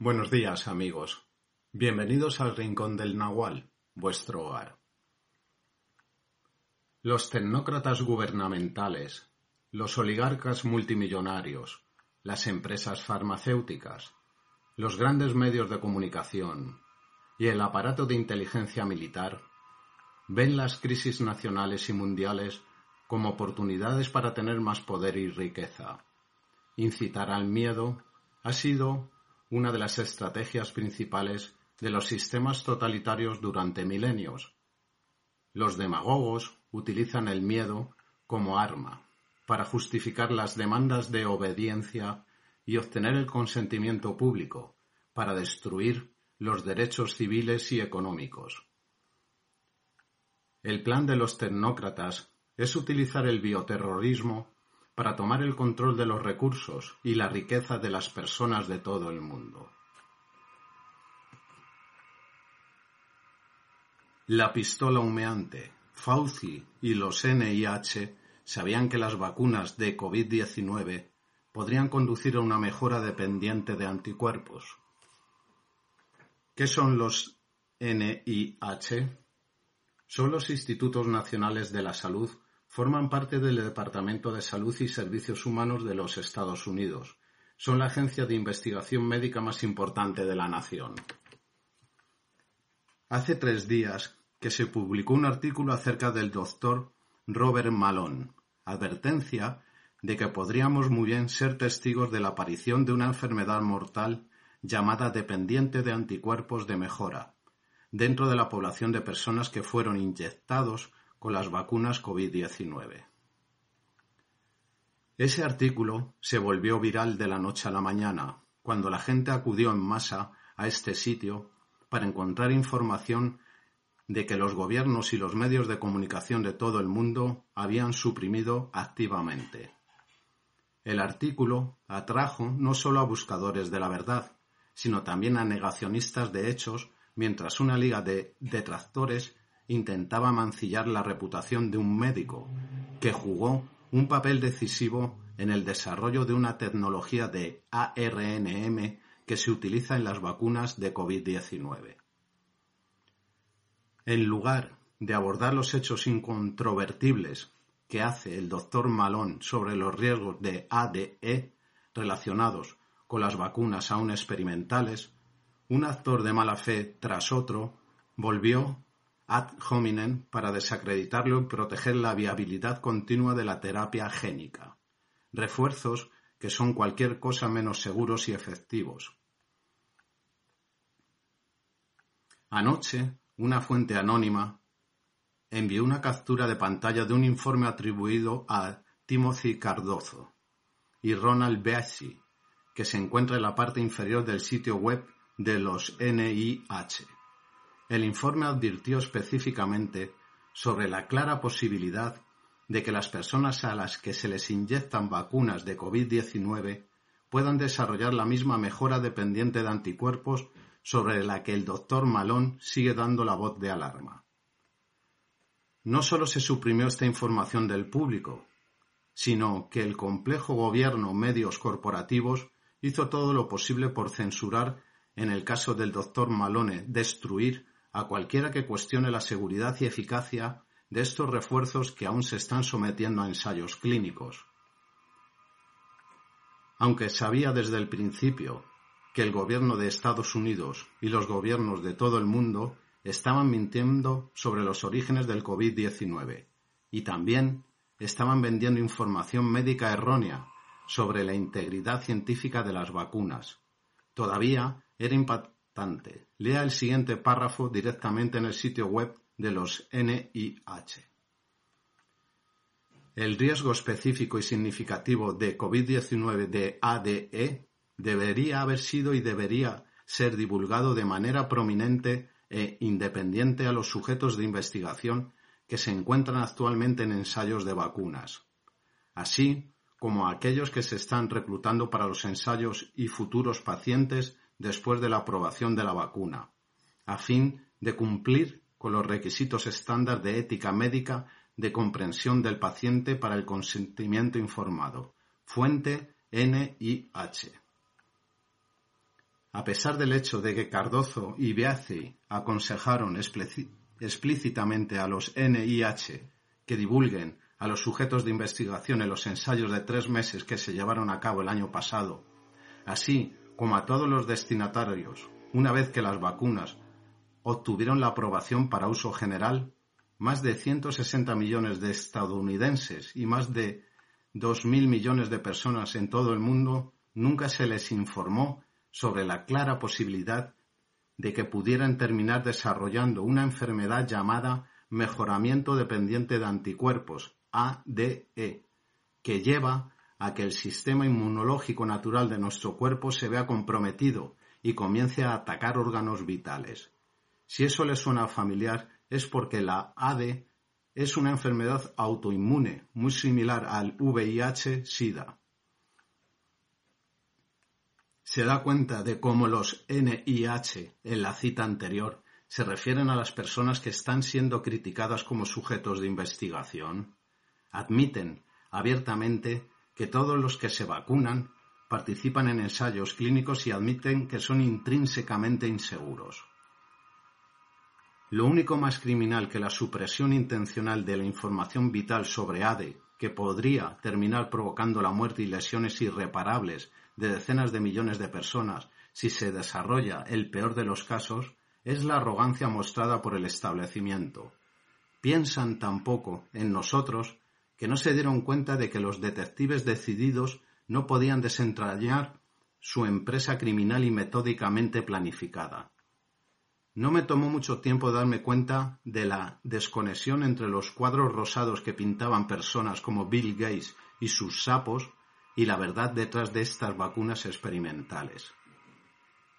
Buenos días, amigos. Bienvenidos al Rincón del Nahual, vuestro hogar. Los tecnócratas gubernamentales, los oligarcas multimillonarios, las empresas farmacéuticas, los grandes medios de comunicación y el aparato de inteligencia militar ven las crisis nacionales y mundiales como oportunidades para tener más poder y riqueza. Incitar al miedo ha sido una de las estrategias principales de los sistemas totalitarios durante milenios. Los demagogos utilizan el miedo como arma para justificar las demandas de obediencia y obtener el consentimiento público para destruir los derechos civiles y económicos. El plan de los tecnócratas es utilizar el bioterrorismo para tomar el control de los recursos y la riqueza de las personas de todo el mundo. La pistola humeante, Fauci y los NIH sabían que las vacunas de COVID-19 podrían conducir a una mejora dependiente de anticuerpos. ¿Qué son los NIH? Son los Institutos Nacionales de la Salud Forman parte del Departamento de Salud y Servicios Humanos de los Estados Unidos. Son la agencia de investigación médica más importante de la nación. Hace tres días que se publicó un artículo acerca del doctor Robert Malone, advertencia de que podríamos muy bien ser testigos de la aparición de una enfermedad mortal llamada dependiente de anticuerpos de mejora, dentro de la población de personas que fueron inyectados con las vacunas COVID-19. Ese artículo se volvió viral de la noche a la mañana, cuando la gente acudió en masa a este sitio para encontrar información de que los gobiernos y los medios de comunicación de todo el mundo habían suprimido activamente. El artículo atrajo no solo a buscadores de la verdad, sino también a negacionistas de hechos, mientras una liga de detractores intentaba mancillar la reputación de un médico que jugó un papel decisivo en el desarrollo de una tecnología de ARNM que se utiliza en las vacunas de COVID-19. En lugar de abordar los hechos incontrovertibles que hace el doctor Malón sobre los riesgos de ADE relacionados con las vacunas aún experimentales, un actor de mala fe tras otro volvió ad hominem para desacreditarlo y proteger la viabilidad continua de la terapia génica, refuerzos que son cualquier cosa menos seguros y efectivos. Anoche, una fuente anónima envió una captura de pantalla de un informe atribuido a Timothy Cardozo y Ronald Beassi, que se encuentra en la parte inferior del sitio web de los NIH. El informe advirtió específicamente sobre la clara posibilidad de que las personas a las que se les inyectan vacunas de COVID-19 puedan desarrollar la misma mejora dependiente de anticuerpos sobre la que el doctor Malón sigue dando la voz de alarma. No solo se suprimió esta información del público, sino que el complejo gobierno medios corporativos hizo todo lo posible por censurar, en el caso del doctor Malone, destruir a cualquiera que cuestione la seguridad y eficacia de estos refuerzos que aún se están sometiendo a ensayos clínicos. Aunque sabía desde el principio que el gobierno de Estados Unidos y los gobiernos de todo el mundo estaban mintiendo sobre los orígenes del COVID-19 y también estaban vendiendo información médica errónea sobre la integridad científica de las vacunas. Todavía era Lea el siguiente párrafo directamente en el sitio web de los NIH. El riesgo específico y significativo de COVID-19 de ADE debería haber sido y debería ser divulgado de manera prominente e independiente a los sujetos de investigación que se encuentran actualmente en ensayos de vacunas, así como a aquellos que se están reclutando para los ensayos y futuros pacientes después de la aprobación de la vacuna, a fin de cumplir con los requisitos estándar de ética médica de comprensión del paciente para el consentimiento informado. Fuente NIH. a pesar del hecho de que Cardozo y Beazzi aconsejaron explícitamente a los NIH que divulguen a los sujetos de investigación en los ensayos de tres meses que se llevaron a cabo el año pasado, así como a todos los destinatarios, una vez que las vacunas obtuvieron la aprobación para uso general, más de 160 millones de estadounidenses y más de 2.000 millones de personas en todo el mundo nunca se les informó sobre la clara posibilidad de que pudieran terminar desarrollando una enfermedad llamada mejoramiento dependiente de anticuerpos, ADE, que lleva a que el sistema inmunológico natural de nuestro cuerpo se vea comprometido y comience a atacar órganos vitales. Si eso le suena familiar, es porque la AD es una enfermedad autoinmune muy similar al VIH-Sida. Se da cuenta de cómo los NIH en la cita anterior se refieren a las personas que están siendo criticadas como sujetos de investigación. Admiten abiertamente que todos los que se vacunan participan en ensayos clínicos y admiten que son intrínsecamente inseguros. Lo único más criminal que la supresión intencional de la información vital sobre ADE, que podría terminar provocando la muerte y lesiones irreparables de decenas de millones de personas si se desarrolla el peor de los casos, es la arrogancia mostrada por el establecimiento. Piensan tampoco en nosotros que no se dieron cuenta de que los detectives decididos no podían desentrañar su empresa criminal y metódicamente planificada. No me tomó mucho tiempo darme cuenta de la desconexión entre los cuadros rosados que pintaban personas como Bill Gates y sus sapos y la verdad detrás de estas vacunas experimentales.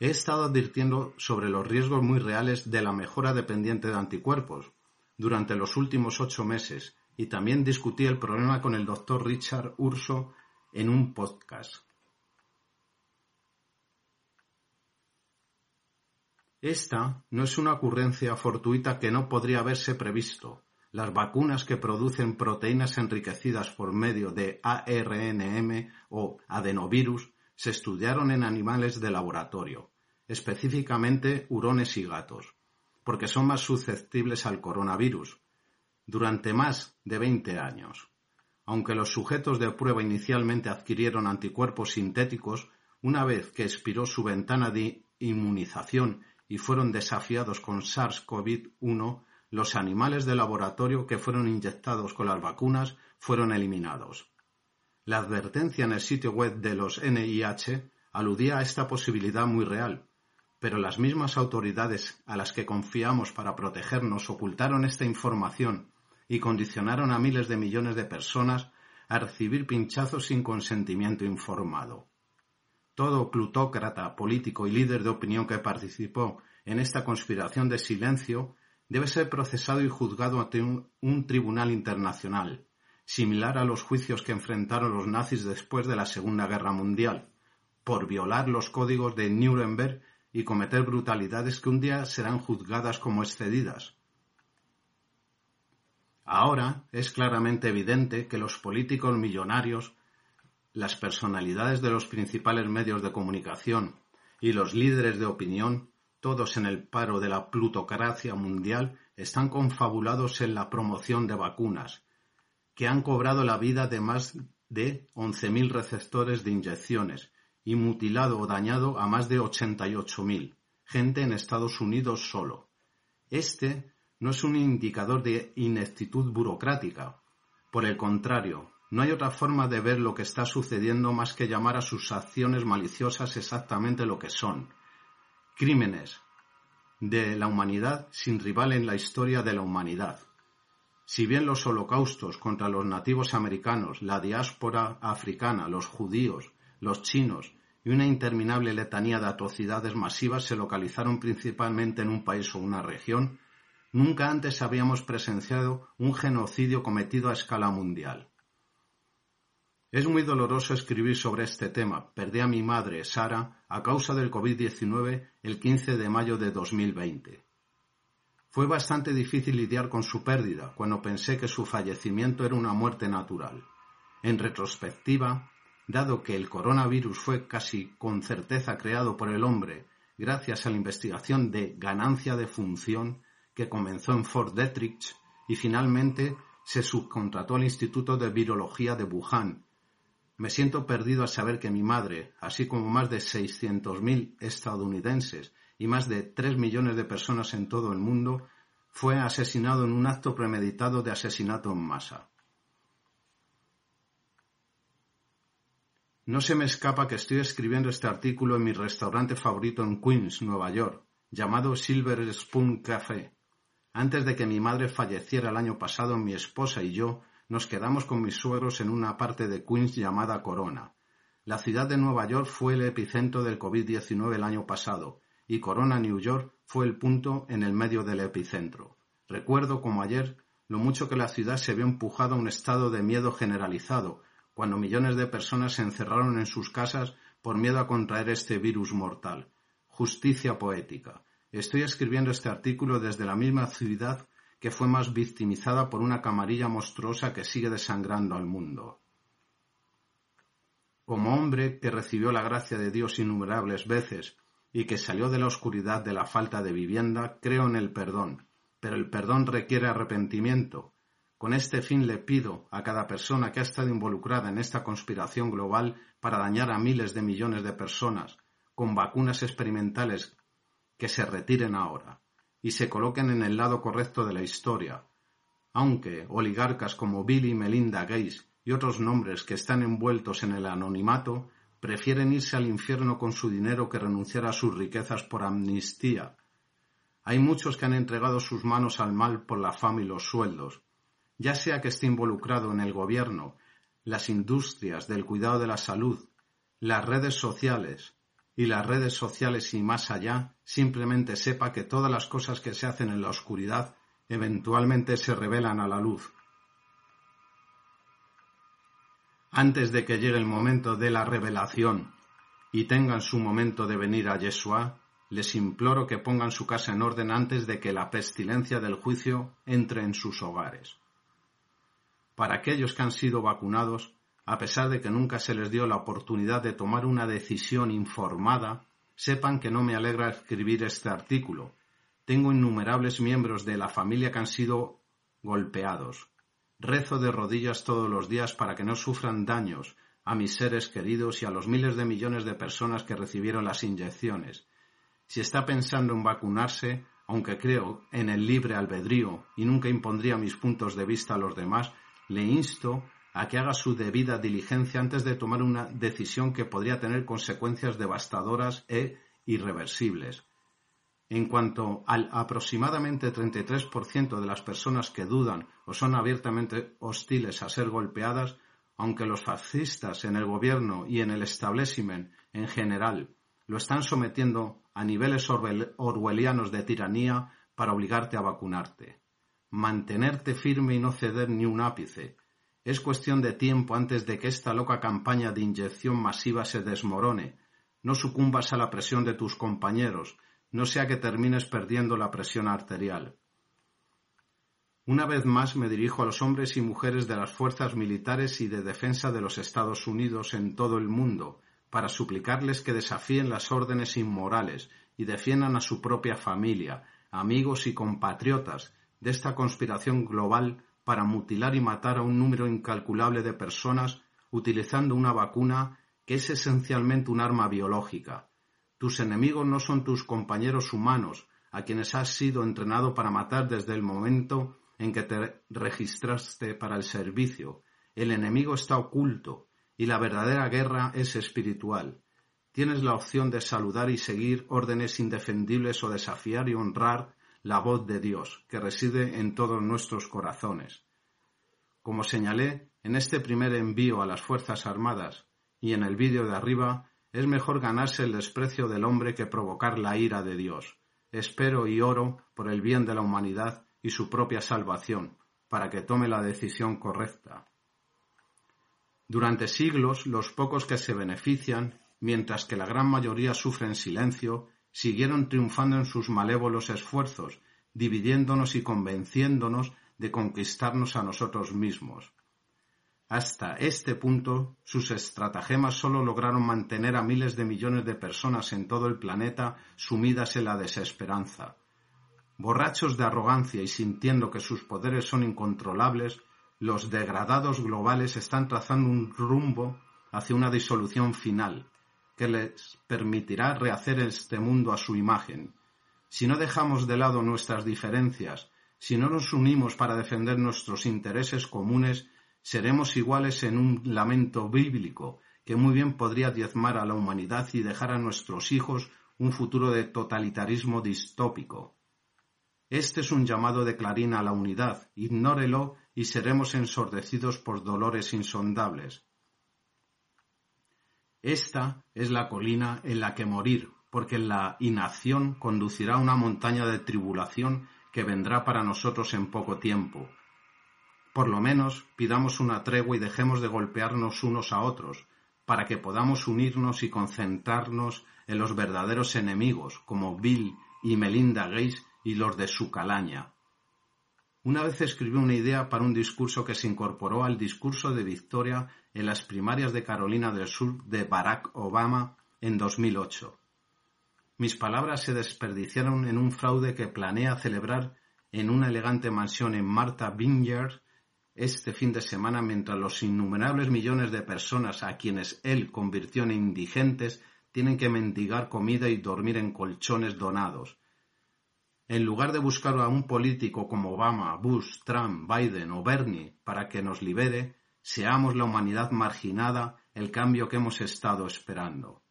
He estado advirtiendo sobre los riesgos muy reales de la mejora dependiente de anticuerpos durante los últimos ocho meses y también discutí el problema con el doctor Richard Urso en un podcast. Esta no es una ocurrencia fortuita que no podría haberse previsto. Las vacunas que producen proteínas enriquecidas por medio de ARNM o adenovirus se estudiaron en animales de laboratorio, específicamente hurones y gatos, porque son más susceptibles al coronavirus, durante más de 20 años. Aunque los sujetos de prueba inicialmente adquirieron anticuerpos sintéticos, una vez que expiró su ventana de inmunización y fueron desafiados con SARS-CoV-1, los animales de laboratorio que fueron inyectados con las vacunas fueron eliminados. La advertencia en el sitio web de los NIH aludía a esta posibilidad muy real, pero las mismas autoridades a las que confiamos para protegernos ocultaron esta información y condicionaron a miles de millones de personas a recibir pinchazos sin consentimiento informado. Todo plutócrata, político y líder de opinión que participó en esta conspiración de silencio debe ser procesado y juzgado ante un, tribunal internacional, similar a los juicios que enfrentaron los nazis después de la Segunda Guerra Mundial, por violar los códigos de Nuremberg y cometer brutalidades que un día serán juzgadas como excedidas. Ahora es claramente evidente que los políticos millonarios las personalidades de los principales medios de comunicación y los líderes de opinión, todos en el paro de la plutocracia mundial, están confabulados en la promoción de vacunas, que han cobrado la vida de más de 11.000 receptores de inyecciones y mutilado o dañado a más de 88.000, gente en Estados Unidos solo. Este no es un indicador de ineptitud burocrática. Por el contrario, no hay otra forma de ver lo que está sucediendo más que llamar a sus acciones maliciosas exactamente lo que son. Crímenes de la humanidad sin rival en la historia de la humanidad. Si bien los holocaustos contra los nativos americanos, la diáspora africana, los judíos, los chinos y una interminable letanía de atrocidades masivas se localizaron principalmente en un país o una región, nunca antes habíamos presenciado un genocidio cometido a escala mundial. Es muy doloroso escribir sobre este tema. Perdí a mi madre, Sara, a causa del COVID-19 el 15 de mayo de 2020. Fue bastante difícil lidiar con su pérdida cuando pensé que su fallecimiento era una muerte natural. En retrospectiva, dado que el coronavirus fue casi con certeza creado por el hombre gracias a la investigación de ganancia de función que comenzó en Fort Detrick y finalmente se subcontrató al Instituto de Virología de Wuhan. Me siento perdido al saber que mi madre, así como más de 600.000 estadounidenses y más de 3 millones de personas en todo el mundo, fue asesinado en un acto premeditado de asesinato en masa. No se me escapa que estoy escribiendo este artículo en mi restaurante favorito en Queens, Nueva York, llamado Silver Spoon Café. Antes de que mi madre falleciera el año pasado, mi esposa y yo nos quedamos con mis suegros en una parte de Queens llamada Corona. La ciudad de Nueva York fue el epicentro del COVID-19 el año pasado y Corona, New York, fue el punto en el medio del epicentro. Recuerdo como ayer lo mucho que la ciudad se vio empujada a un estado de miedo generalizado, cuando millones de personas se encerraron en sus casas por miedo a contraer este virus mortal. Justicia poética. Estoy escribiendo este artículo desde la misma ciudad que fue más victimizada por una camarilla monstruosa que sigue desangrando al mundo. Como hombre que recibió la gracia de Dios innumerables veces y que salió de la oscuridad de la falta de vivienda, creo en el perdón, pero el perdón requiere arrepentimiento, con este fin le pido a cada persona que ha estado involucrada en esta conspiración global para dañar a miles de millones de personas con vacunas experimentales que se retiren ahora y se coloquen en el lado correcto de la historia, aunque oligarcas como Bill y Melinda Gates y otros nombres que están envueltos en el anonimato prefieren irse al infierno con su dinero que renunciar a sus riquezas por amnistía. Hay muchos que han entregado sus manos al mal por la fama y los sueldos, ya sea que esté involucrado en el gobierno, las industrias del cuidado de la salud, las redes sociales y las redes sociales y más allá, simplemente sepa que todas las cosas que se hacen en la oscuridad eventualmente se revelan a la luz. Antes de que llegue el momento de la revelación y tengan su momento de venir a Yeshua, les imploro que pongan su casa en orden antes de que la pestilencia del juicio entre en sus hogares para aquellos que han sido vacunados, a pesar de que nunca se les dio la oportunidad de tomar una decisión informada, sepan que no me alegra escribir este artículo. Tengo innumerables miembros de la familia que han sido golpeados. Rezo de rodillas todos los días para que no sufran daños a mis seres queridos y a los miles de millones de personas que recibieron las inyecciones. Si está pensando en vacunarse, aunque creo en el libre albedrío y nunca impondría mis puntos de vista a los demás, le insto a que haga su debida diligencia antes de tomar una decisión que podría tener consecuencias devastadoras e irreversibles. En cuanto al aproximadamente 33% de las personas que dudan o son abiertamente hostiles a ser golpeadas, aunque los fascistas en el gobierno y en el establishment en general lo están sometiendo a niveles orwellianos de tiranía para obligarte a vacunarte mantenerte firme y no ceder ni un ápice. Es cuestión de tiempo antes de que esta loca campaña de inyección masiva se desmorone. No sucumbas a la presión de tus compañeros, no sea que termines perdiendo la presión arterial. Una vez más me dirijo a los hombres y mujeres de las fuerzas militares y de defensa de los Estados Unidos en todo el mundo, para suplicarles que desafíen las órdenes inmorales y defiendan a su propia familia, amigos y compatriotas, de esta conspiración global para mutilar y matar a un número incalculable de personas utilizando una vacuna que es esencialmente un arma biológica. Tus enemigos no son tus compañeros humanos, a quienes has sido entrenado para matar desde el momento en que te registraste para el servicio. El enemigo está oculto y la verdadera guerra es espiritual. Tienes la opción de saludar y seguir órdenes indefendibles o desafiar y honrar la voz de Dios, que reside en todos nuestros corazones. Como señalé en este primer envío a las Fuerzas Armadas y en el vídeo de arriba, es mejor ganarse el desprecio del hombre que provocar la ira de Dios. Espero y oro por el bien de la humanidad y su propia salvación, para que tome la decisión correcta. Durante siglos, los pocos que se benefician, mientras que la gran mayoría sufre en silencio, siguieron triunfando en sus malévolos esfuerzos, dividiéndonos y convenciéndonos de conquistarnos a nosotros mismos. Hasta este punto, sus estratagemas solo lograron mantener a miles de millones de personas en todo el planeta sumidas en la desesperanza. Borrachos de arrogancia y sintiendo que sus poderes son incontrolables, los degradados globales están trazando un rumbo hacia una disolución final, que les permitirá rehacer este mundo a su imagen. Si no dejamos de lado nuestras diferencias, si no nos unimos para defender nuestros intereses comunes, seremos iguales en un lamento bíblico que muy bien podría diezmar a la humanidad y dejar a nuestros hijos un futuro de totalitarismo distópico. Este es un llamado de clarín a la unidad, ignórelo y seremos ensordecidos por dolores insondables. Esta es la colina en la que morir, porque la inacción conducirá a una montaña de tribulación que vendrá para nosotros en poco tiempo, por lo menos pidamos una tregua y dejemos de golpearnos unos a otros, para que podamos unirnos y concentrarnos en los verdaderos enemigos, como Bill y Melinda Gates y los de su calaña. Una vez escribí una idea para un discurso que se incorporó al discurso de victoria en las primarias de Carolina del Sur de Barack Obama en 2008. Mis palabras se desperdiciaron en un fraude que planea celebrar en una elegante mansión en Martha Vineyard este fin de semana mientras los innumerables millones de personas a quienes él convirtió en indigentes tienen que mendigar comida y dormir en colchones donados. En lugar de buscar a un político como Obama, Bush, Trump, Biden o Bernie para que nos libere, seamos la humanidad marginada el cambio que hemos estado esperando.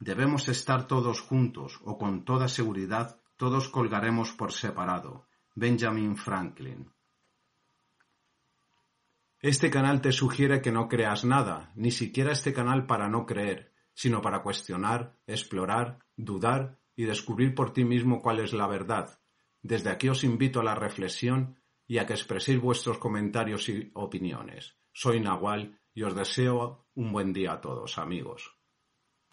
Debemos estar todos juntos o con toda seguridad todos colgaremos por separado. Benjamin Franklin. Este canal te sugiere que no creas nada, ni siquiera este canal para no creer, sino para cuestionar, explorar, dudar y descubrir por ti mismo cuál es la verdad. Desde aquí os invito a la reflexión y a que expreséis vuestros comentarios y opiniones. Soy Nahual y os deseo un buen día a todos, amigos.